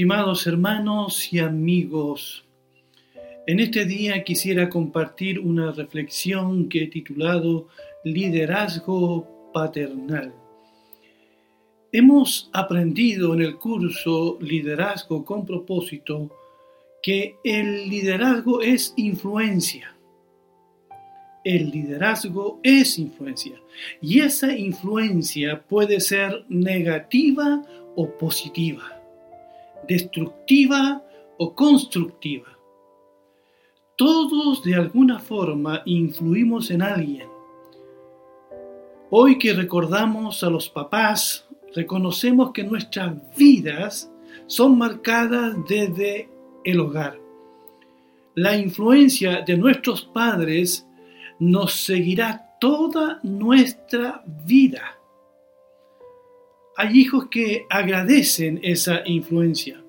Estimados hermanos y amigos, en este día quisiera compartir una reflexión que he titulado Liderazgo Paternal. Hemos aprendido en el curso Liderazgo con propósito que el liderazgo es influencia. El liderazgo es influencia y esa influencia puede ser negativa o positiva destructiva o constructiva. Todos de alguna forma influimos en alguien. Hoy que recordamos a los papás, reconocemos que nuestras vidas son marcadas desde el hogar. La influencia de nuestros padres nos seguirá toda nuestra vida. Hay hijos que agradecen esa influencia,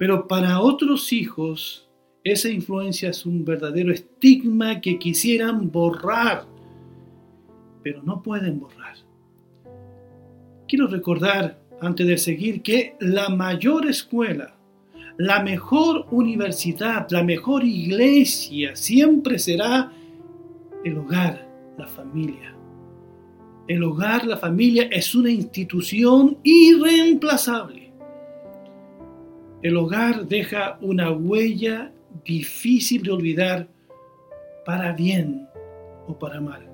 pero para otros hijos esa influencia es un verdadero estigma que quisieran borrar, pero no pueden borrar. Quiero recordar, antes de seguir, que la mayor escuela, la mejor universidad, la mejor iglesia siempre será el hogar, la familia. El hogar, la familia, es una institución irreemplazable. El hogar deja una huella difícil de olvidar para bien o para mal.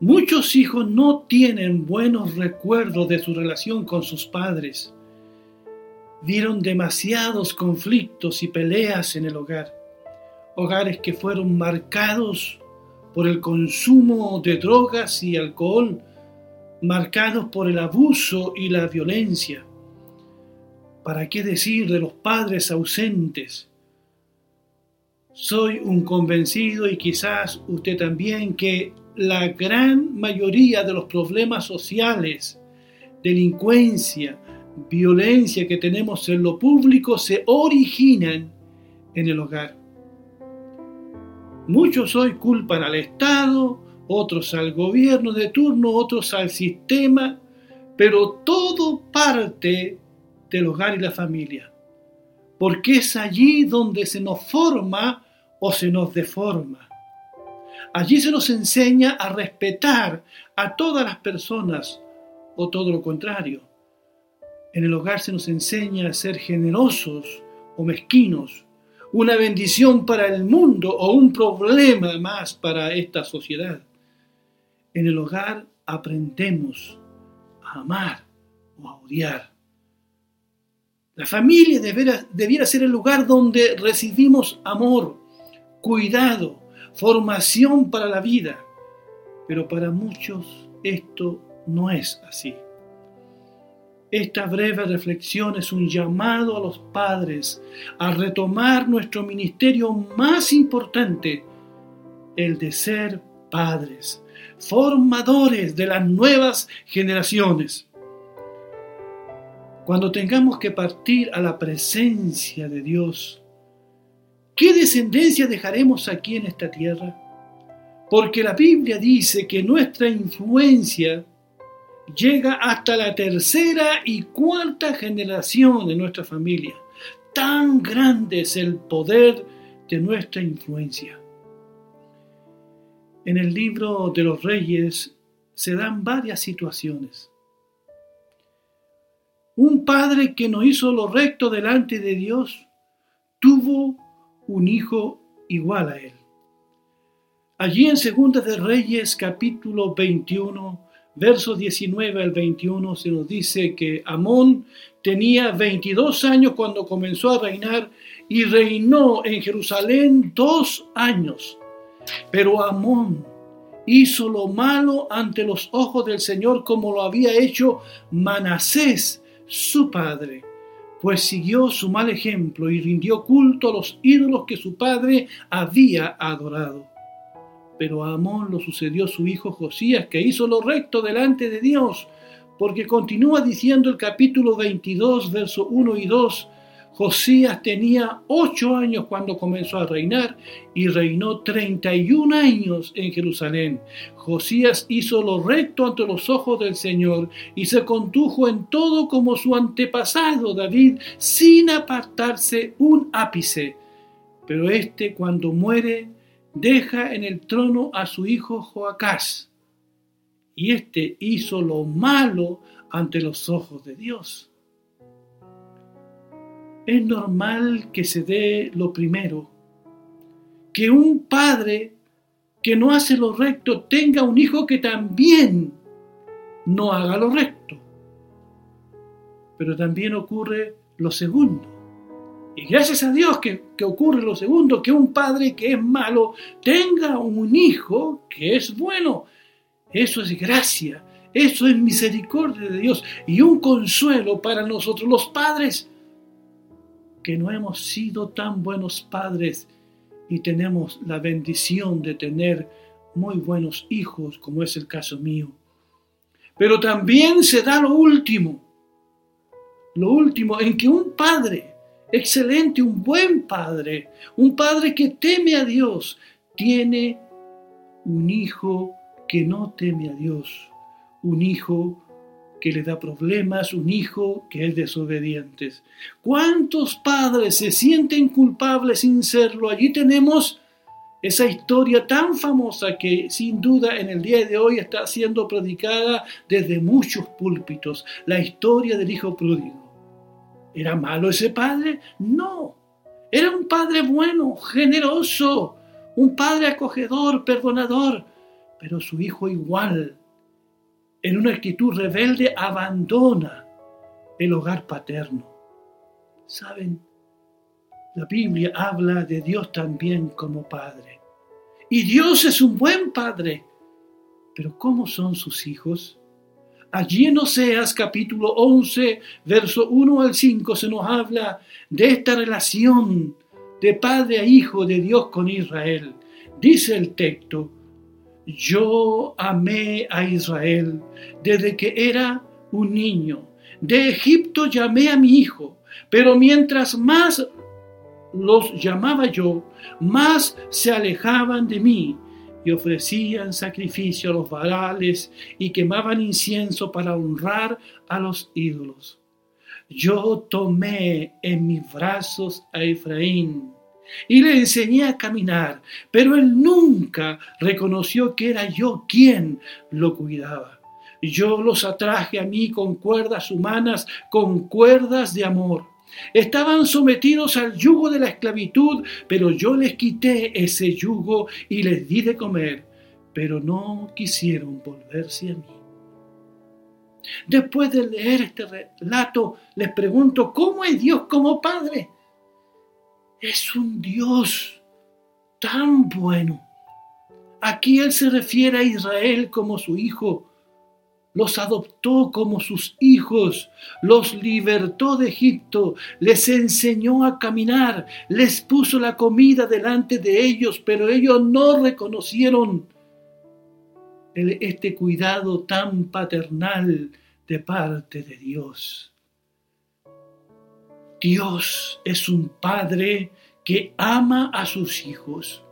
Muchos hijos no tienen buenos recuerdos de su relación con sus padres. Vieron demasiados conflictos y peleas en el hogar. Hogares que fueron marcados por el consumo de drogas y alcohol, marcados por el abuso y la violencia. ¿Para qué decir de los padres ausentes? Soy un convencido y quizás usted también que la gran mayoría de los problemas sociales, delincuencia, violencia que tenemos en lo público se originan en el hogar. Muchos hoy culpan al Estado, otros al gobierno de turno, otros al sistema, pero todo parte del hogar y la familia, porque es allí donde se nos forma o se nos deforma. Allí se nos enseña a respetar a todas las personas o todo lo contrario. En el hogar se nos enseña a ser generosos o mezquinos, una bendición para el mundo o un problema más para esta sociedad. En el hogar aprendemos a amar o a odiar. La familia debiera, ser el lugar donde recibimos amor, cuidado, formación para la vida. Pero para muchos esto no es así. Esta breve reflexión es un llamado a los padres a retomar nuestro ministerio más importante, el de ser padres, formadores de las nuevas generaciones. Cuando tengamos que partir a la presencia de Dios, ¿qué descendencia dejaremos aquí en esta tierra? Porque la Biblia dice que nuestra influencia llega hasta la tercera y cuarta generación de nuestra familia. Tan grande es el poder de nuestra influencia. En el libro de los reyes se dan varias situaciones. Un padre que no hizo lo recto delante de Dios tuvo un hijo igual a él. Allí en Segunda de Reyes capítulo 21 versos 19 al 21 se nos dice que Amón tenía 22 años cuando comenzó a reinar y reinó en Jerusalén dos años. Pero Amón hizo lo malo ante los ojos del Señor como lo había hecho Manasés, su padre, pues siguió su mal ejemplo y rindió culto a los ídolos que su padre había adorado. Pero a Amón lo sucedió su hijo Josías, que hizo lo recto delante de Dios, porque continúa diciendo el capítulo 22, verso 1 y 2, Josías tenía ocho años cuando comenzó a reinar y reinó 31 años en Jerusalén. Josías hizo lo recto ante los ojos del Señor y se condujo en todo como su antepasado David, sin apartarse un ápice. Pero éste, cuando muere, deja en el trono a su hijo Joacás. Y éste hizo lo malo ante los ojos de Dios. Es normal que se dé lo primero, que un padre que no hace lo recto tenga un hijo que también no haga lo recto. Pero también ocurre lo segundo. Y gracias a Dios que, que, ocurre lo segundo, que un padre que es malo tenga un hijo que es bueno. Eso es gracia, eso es misericordia de Dios y un consuelo para nosotros los padres que no hemos sido tan buenos padres y tenemos la bendición de tener muy buenos hijos, como es el caso mío. Pero también se da lo último, lo último en que un padre excelente, un buen padre, un padre que teme a Dios, tiene un hijo que no teme a Dios, un hijo que le da problemas, un hijo que es desobediente. ¿Cuántos padres se sienten culpables sin serlo? Allí tenemos esa historia tan famosa que sin duda en el día de hoy está siendo predicada desde muchos púlpitos, la historia del hijo pródigo. ¿Era malo ese padre? No, era un padre bueno, generoso, un padre acogedor, perdonador, pero su hijo igual en una actitud rebelde, abandona el hogar paterno. ¿Saben? La Biblia habla de Dios también como Padre. Y Dios es un buen Padre. Pero ¿cómo son sus hijos? Allí en Oseas capítulo 11, verso 1 al 5 se nos habla de esta relación de padre a hijo de Dios con Israel. Dice el texto, yo amé a Israel desde que era un niño. De Egipto llamé a mi hijo, pero mientras más los llamaba yo, más se alejaban de mí y ofrecían sacrificio a los varales y quemaban incienso para honrar a los ídolos. Yo tomé en mis brazos a Efraín y le enseñé a caminar, pero él nunca reconoció que era yo quien lo cuidaba. Yo los atraje a mí con cuerdas humanas, con cuerdas de amor. Estaban sometidos al yugo de la esclavitud, pero yo les quité ese yugo y les di de comer, pero no quisieron volverse a mí. Después de leer este relato, les pregunto, ¿cómo es Dios como Padre? es un Dios tan bueno. Aquí Él se refiere a Israel como su hijo. Los adoptó como sus hijos, los libertó de Egipto, les enseñó a caminar, les puso la comida delante de ellos, pero ellos no reconocieron este cuidado tan paternal de parte de Dios. Dios es un Padre que ama a sus hijos.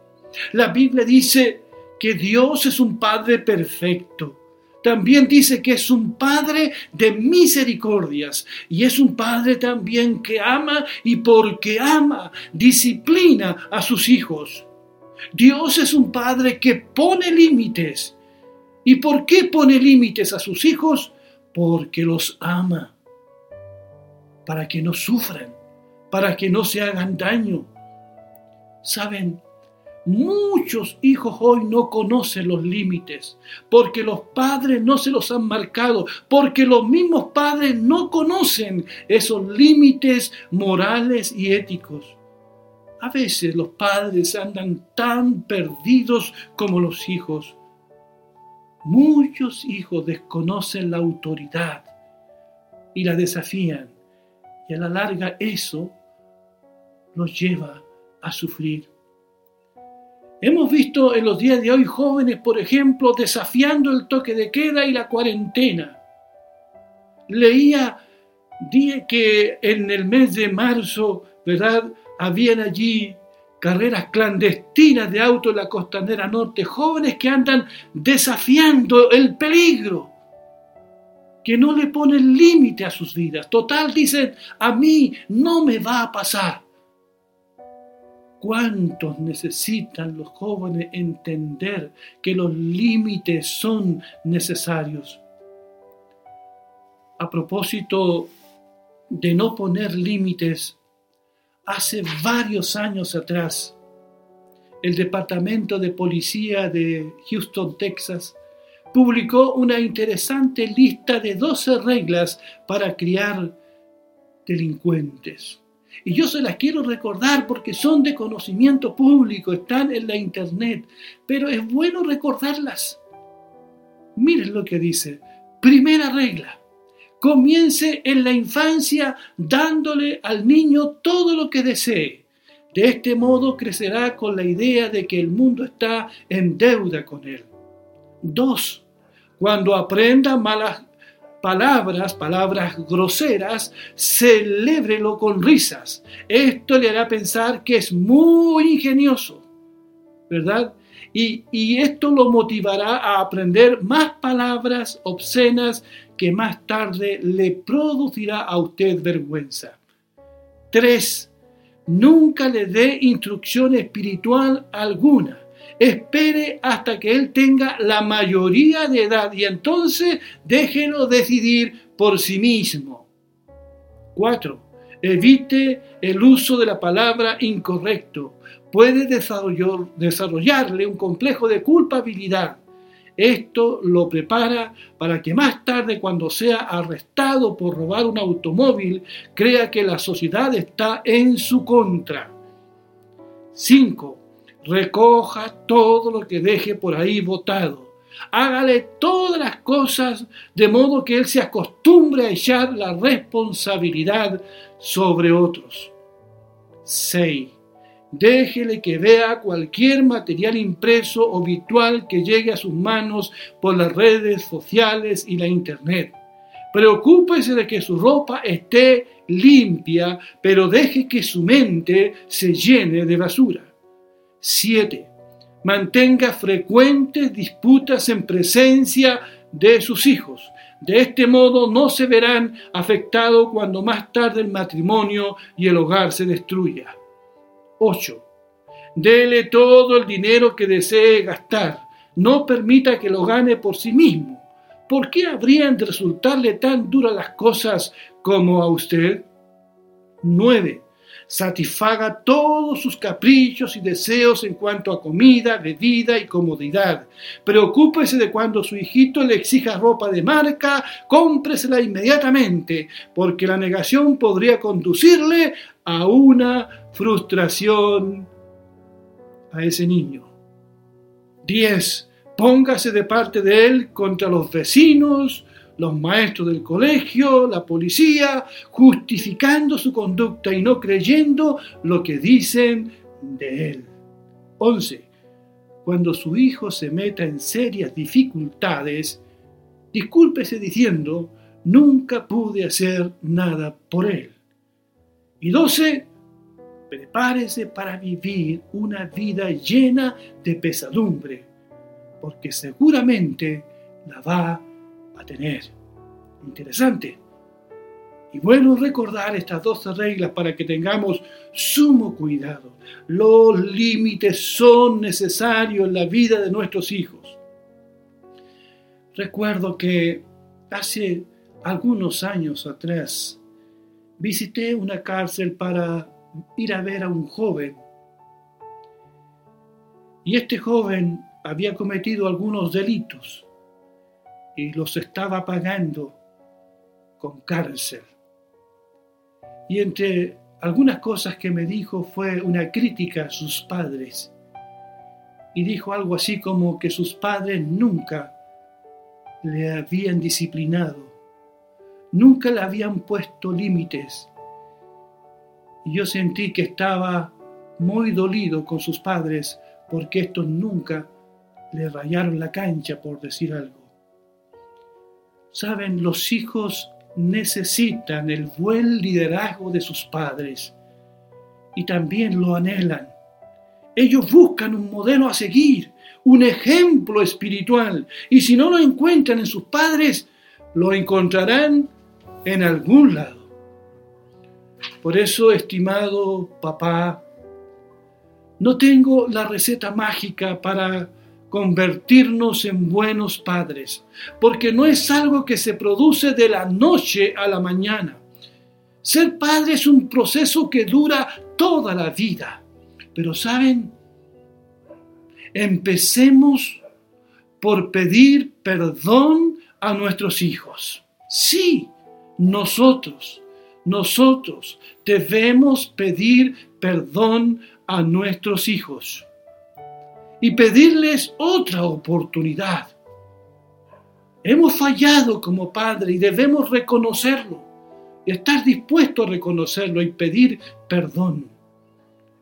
La Biblia dice que Dios es un Padre perfecto. También dice que es un Padre de misericordias y es un Padre también que ama y porque ama, disciplina a sus hijos. Dios es un Padre que pone límites. ¿Y por qué pone límites a sus hijos? Porque los ama para que no sufran, para que no se hagan daño. Saben, muchos hijos hoy no conocen los límites, porque los padres no se los han marcado, porque los mismos padres no conocen esos límites morales y éticos. A veces los padres andan tan perdidos como los hijos. Muchos hijos desconocen la autoridad y la desafían y a la larga eso los lleva a sufrir. Hemos visto en los días de hoy jóvenes, por ejemplo, desafiando el toque de queda y la cuarentena. Leía que en el mes de marzo, ¿verdad? Habían allí carreras clandestinas de auto en la costanera norte, jóvenes que andan desafiando el peligro, que no le ponen límite a sus vidas. Total, dicen, a mí no me va a pasar. ¿Cuántos necesitan los jóvenes entender que los límites son necesarios? A propósito de no poner límites, hace varios años atrás, el Departamento de Policía de Houston, Texas, publicó una interesante lista de 12 reglas para criar delincuentes. Y yo se las quiero recordar porque son de conocimiento público, están en la internet, pero es bueno recordarlas. Miren lo que dice. Primera regla. Comience en la infancia dándole al niño todo lo que desee. De este modo crecerá con la idea de que el mundo está en deuda con él. Dos, cuando aprenda malas palabras, palabras groseras, celébrelo con risas. Esto le hará pensar que es muy ingenioso, ¿verdad? Y, y, esto lo motivará a aprender más palabras obscenas que más tarde le producirá a usted vergüenza. 3. Nunca le dé instrucción espiritual alguna. Espere hasta que él tenga la mayoría de edad y entonces déjelo decidir por sí mismo. 4. Evite el uso de la palabra incorrecto. Puede desarrollarle un complejo de culpabilidad. Esto lo prepara para que más tarde, cuando sea arrestado por robar un automóvil, crea que la sociedad está en su contra. 5 recoja todo lo que deje por ahí botado. Hágale todas las cosas de modo que él se acostumbre a echar la responsabilidad sobre otros. 6. Déjele que vea cualquier material impreso o virtual que llegue a sus manos por las redes sociales y la internet. Preocúpese de que su ropa esté limpia, pero deje que su mente se llene de basura. 7. Mantenga frecuentes disputas en presencia de sus hijos. De este modo no se verán afectados cuando más tarde el matrimonio y el hogar se destruya. 8. Dele todo el dinero que desee gastar. No permita que lo gane por sí mismo. ¿Por qué habrían de resultarle tan duras las cosas como a usted? 9 satisfaga todos sus caprichos y deseos en cuanto a comida, bebida y comodidad. Preocúpese de cuando su hijito le exija ropa de marca, cómpresela inmediatamente, porque la negación podría conducirle a una frustración a ese niño. 10. Póngase de parte de él contra los vecinos, los maestros del colegio, la policía, justificando su conducta y no creyendo lo que dicen de él. 11. Cuando su hijo se meta en serias dificultades, discúlpese diciendo, nunca pude hacer nada por él. Y 12. Prepárese para vivir una vida llena de pesadumbre, porque seguramente la va a a tener. Interesante. Y bueno recordar estas 12 reglas para que tengamos sumo cuidado. Los límites son necesarios en la vida de nuestros hijos. Recuerdo que hace algunos años atrás visité una cárcel para ir a ver a un joven. Y este joven había cometido algunos delitos y los estaba pagando con cárcel. Y entre algunas cosas que me dijo fue una crítica a sus padres. Y dijo algo así como que sus padres nunca le habían disciplinado, nunca le habían puesto límites. Y yo sentí que estaba muy dolido con sus padres porque estos nunca le rayaron la cancha, por decir algo. Saben, los hijos necesitan el buen liderazgo de sus padres y también lo anhelan. Ellos buscan un modelo a seguir, un ejemplo espiritual, y si no lo encuentran en sus padres, lo encontrarán en algún lado. Por eso, estimado papá, no tengo la receta mágica para convertirnos en buenos padres, porque no es algo que se produce de la noche a la mañana. Ser padre es un proceso que dura toda la vida. Pero saben, empecemos por pedir perdón a nuestros hijos. Sí, nosotros, nosotros debemos pedir perdón a nuestros hijos y pedirles otra oportunidad. Hemos fallado como padre y debemos reconocerlo, estar dispuesto a reconocerlo y pedir perdón.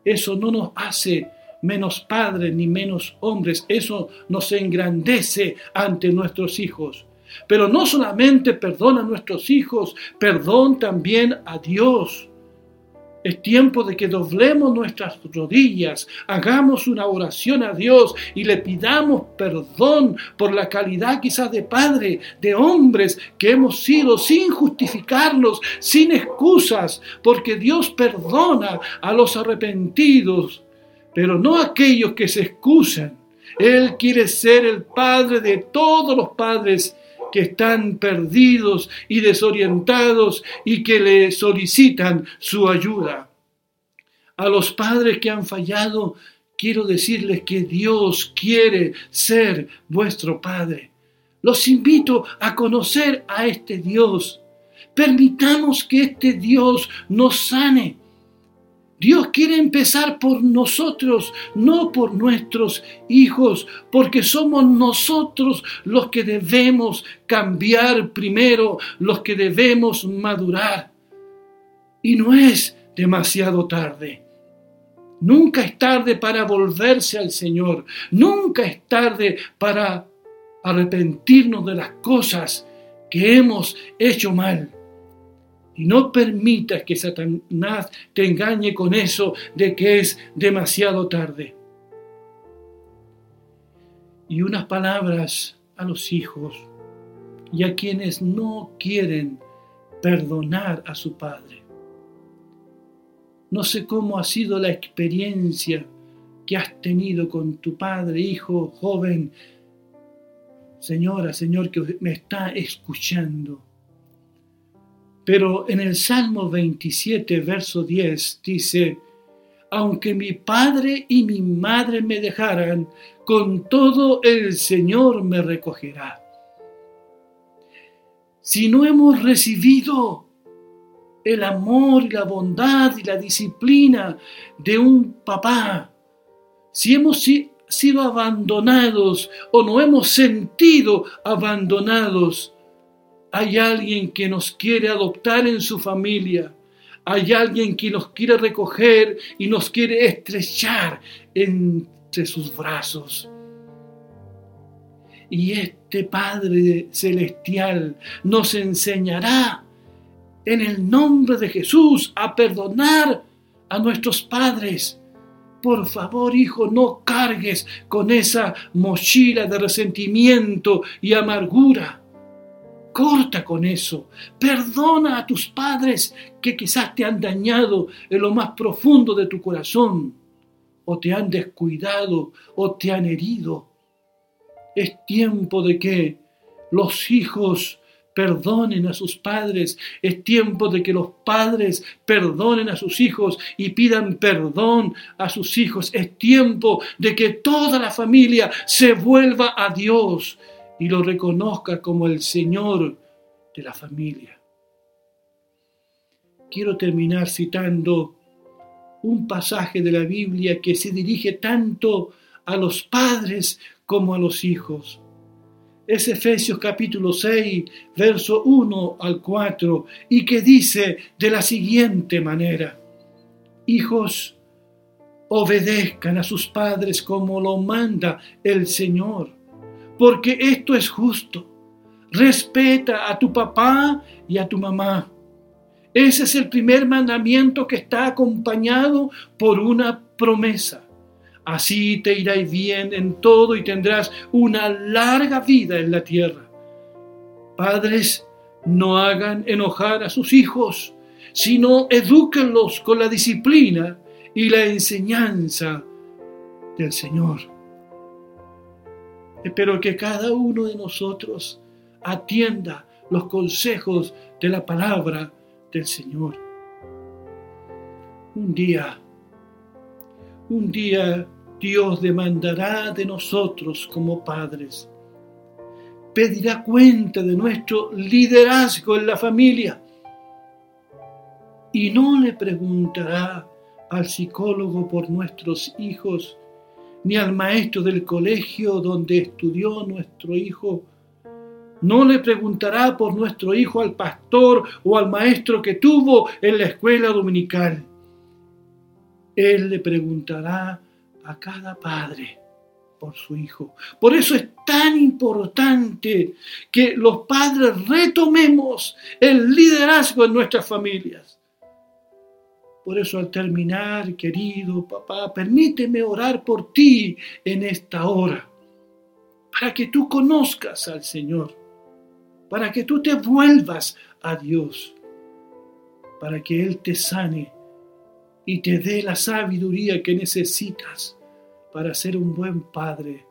Eso no nos hace menos padres ni menos hombres, eso nos engrandece ante nuestros hijos. Pero no solamente perdón a nuestros hijos, perdón también a Dios. Es tiempo de que doblemos nuestras rodillas, hagamos una oración a Dios y le pidamos perdón por la calidad quizás de padre, de hombres que hemos sido sin justificarlos, sin excusas, porque Dios perdona a los arrepentidos, pero no a aquellos que se excusan. Él quiere ser el Padre de todos los padres que están perdidos y desorientados y que le solicitan su ayuda. A los padres que han fallado, quiero decirles que Dios quiere ser vuestro Padre. Los invito a conocer a este Dios. Permitamos que este Dios nos sane Dios quiere empezar por nosotros, no por nuestros hijos, porque somos nosotros los que debemos cambiar primero, los que debemos madurar. Y no es demasiado tarde. Nunca es tarde para volverse al Señor. Nunca es tarde para arrepentirnos de las cosas que hemos hecho mal. Y no permitas que Satanás te engañe con eso de que es demasiado tarde. Y unas palabras a los hijos y a quienes no quieren perdonar a su padre. No sé cómo ha sido la experiencia que has tenido con tu padre, hijo, joven, señora, señor que me está escuchando pero en el Salmo 27, verso 10, dice, aunque mi padre y mi madre me dejaran, con todo el Señor me recogerá. Si no hemos recibido el amor y la bondad y la disciplina de un papá, si hemos sido abandonados o no hemos sentido abandonados, hay alguien que nos quiere adoptar en su familia. Hay alguien que nos quiere recoger y nos quiere estrechar entre sus brazos. Y este Padre Celestial nos enseñará en el nombre de Jesús a perdonar a nuestros padres. Por favor, hijo, no cargues con esa mochila de resentimiento y amargura. Corta con eso. Perdona a tus padres que quizás te han dañado en lo más profundo de tu corazón, o te han descuidado, o te han herido. Es tiempo de que los hijos perdonen a sus padres. Es tiempo de que los padres perdonen a sus hijos y pidan perdón a sus hijos. Es tiempo de que toda la familia se vuelva a Dios y lo reconozca como el Señor de la familia. Quiero terminar citando un pasaje de la Biblia que se dirige tanto a los padres como a los hijos. Es Efesios capítulo 6, verso 1 al 4, y que dice de la siguiente manera, Hijos, obedezcan a sus padres como lo manda el Señor porque esto es justo. Respeta a tu papá y a tu mamá. Ese es el primer mandamiento que está acompañado por una promesa. Así te irá bien en todo y tendrás una larga vida en la tierra. Padres, no hagan enojar a sus hijos, sino edúquenlos con la disciplina y la enseñanza del Señor. Espero que cada uno de nosotros atienda los consejos de la palabra del Señor. Un día, un día Dios demandará de nosotros como padres. Pedirá cuenta de nuestro liderazgo en la familia. Y no le preguntará al psicólogo por nuestros hijos, ni al maestro del colegio donde estudió nuestro hijo, no le preguntará por nuestro hijo al pastor o al maestro que tuvo en la escuela dominical. Él le preguntará a cada padre por su hijo. Por eso es tan importante que los padres retomemos el liderazgo en nuestras familias. Por eso al terminar, querido papá, permíteme orar por ti en esta hora, para que tú conozcas al Señor para que tú te vuelvas a Dios, para que Él te sane y te dé la sabiduría que necesitas para ser un buen padre.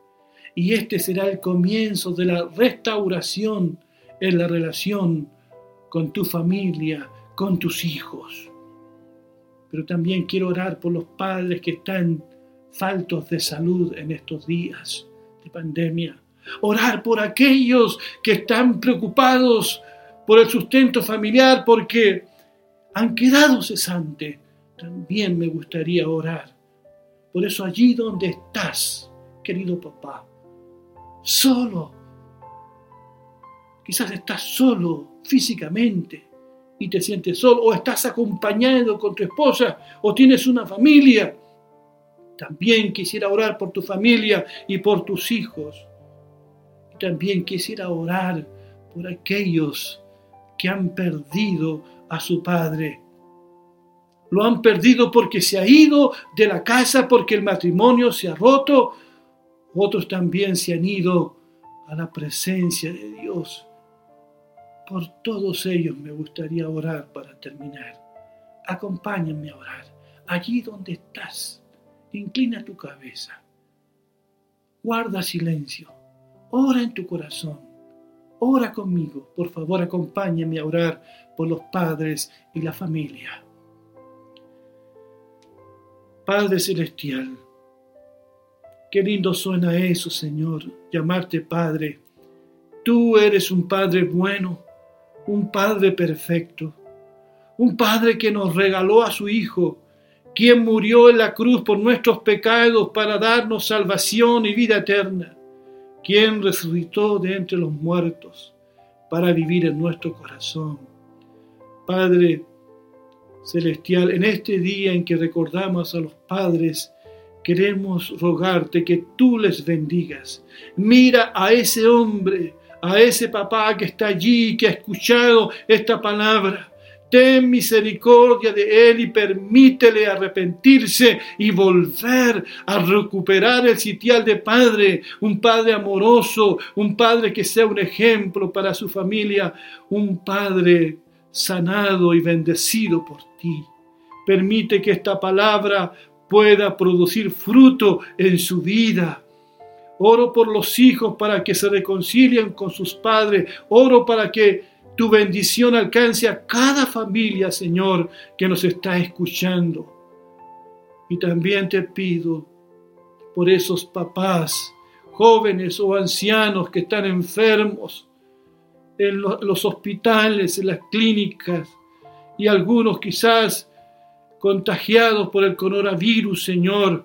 Y este será el comienzo de la restauración en la relación con tu familia, con tus hijos. Pero también quiero orar por los padres que están faltos de salud en estos días de pandemia Orar por aquellos que están preocupados por el sustento familiar porque han quedado cesantes. También me gustaría orar. Por eso allí donde estás, querido papá, solo, quizás estás solo físicamente y te sientes solo, o estás acompañado con tu esposa, o tienes una familia. También quisiera orar por tu familia y por tus hijos también quisiera orar por aquellos que han perdido a su padre. Lo han perdido porque se ha ido de la casa, porque el matrimonio se ha roto. Otros también se han ido a la presencia de Dios. Por todos ellos me gustaría orar para terminar. Acompáñame a orar. Allí donde estás, inclina tu cabeza. Guarda silencio Ora en tu corazón. Ora conmigo. Por favor, acompáñame a orar por los padres y la familia. Padre Celestial, qué lindo suena eso, Señor, llamarte Padre. Tú eres un Padre bueno, un Padre perfecto, un Padre que nos regaló a su Hijo, quien murió en la cruz por nuestros pecados para darnos salvación y vida eterna quien resucitó de entre los muertos para vivir en nuestro corazón. Padre Celestial, en este día en que recordamos a los padres, queremos rogarte que tú les bendigas. Mira a ese hombre, a ese papá que está allí, que ha escuchado esta palabra ten misericordia de él y permítele arrepentirse y volver a recuperar el sitial de padre, un padre amoroso, un padre que sea un ejemplo para su familia, un padre sanado y bendecido por ti. Permite que esta palabra pueda producir fruto en su vida. Oro por los hijos para que se reconcilien con sus padres. Oro para que tu bendición alcance a cada familia, Señor, que nos está escuchando. Y también te pido por esos papás, jóvenes o ancianos que están enfermos en los hospitales, en las clínicas, y algunos quizás contagiados por el coronavirus, Señor.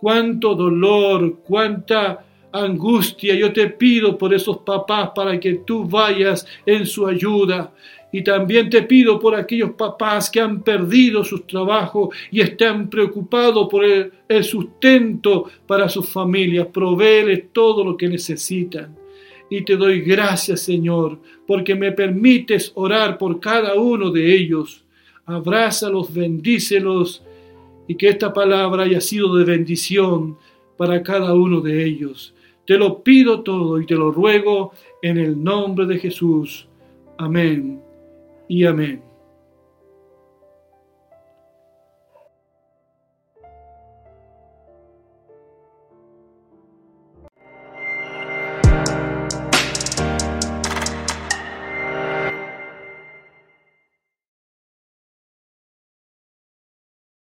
Cuánto dolor, cuánta angustia. Yo te pido por esos papás para que tú vayas en su ayuda. Y también te pido por aquellos papás que han perdido sus trabajos y están preocupados por el, sustento para sus familias. Provéeles todo lo que necesitan. y te doy gracias, Señor, porque me permites orar por cada uno de ellos. Abrázalos, bendícelos y que esta palabra haya sido de bendición para cada uno de ellos. Te lo pido todo y te lo ruego en el nombre de Jesús. Amén y amén.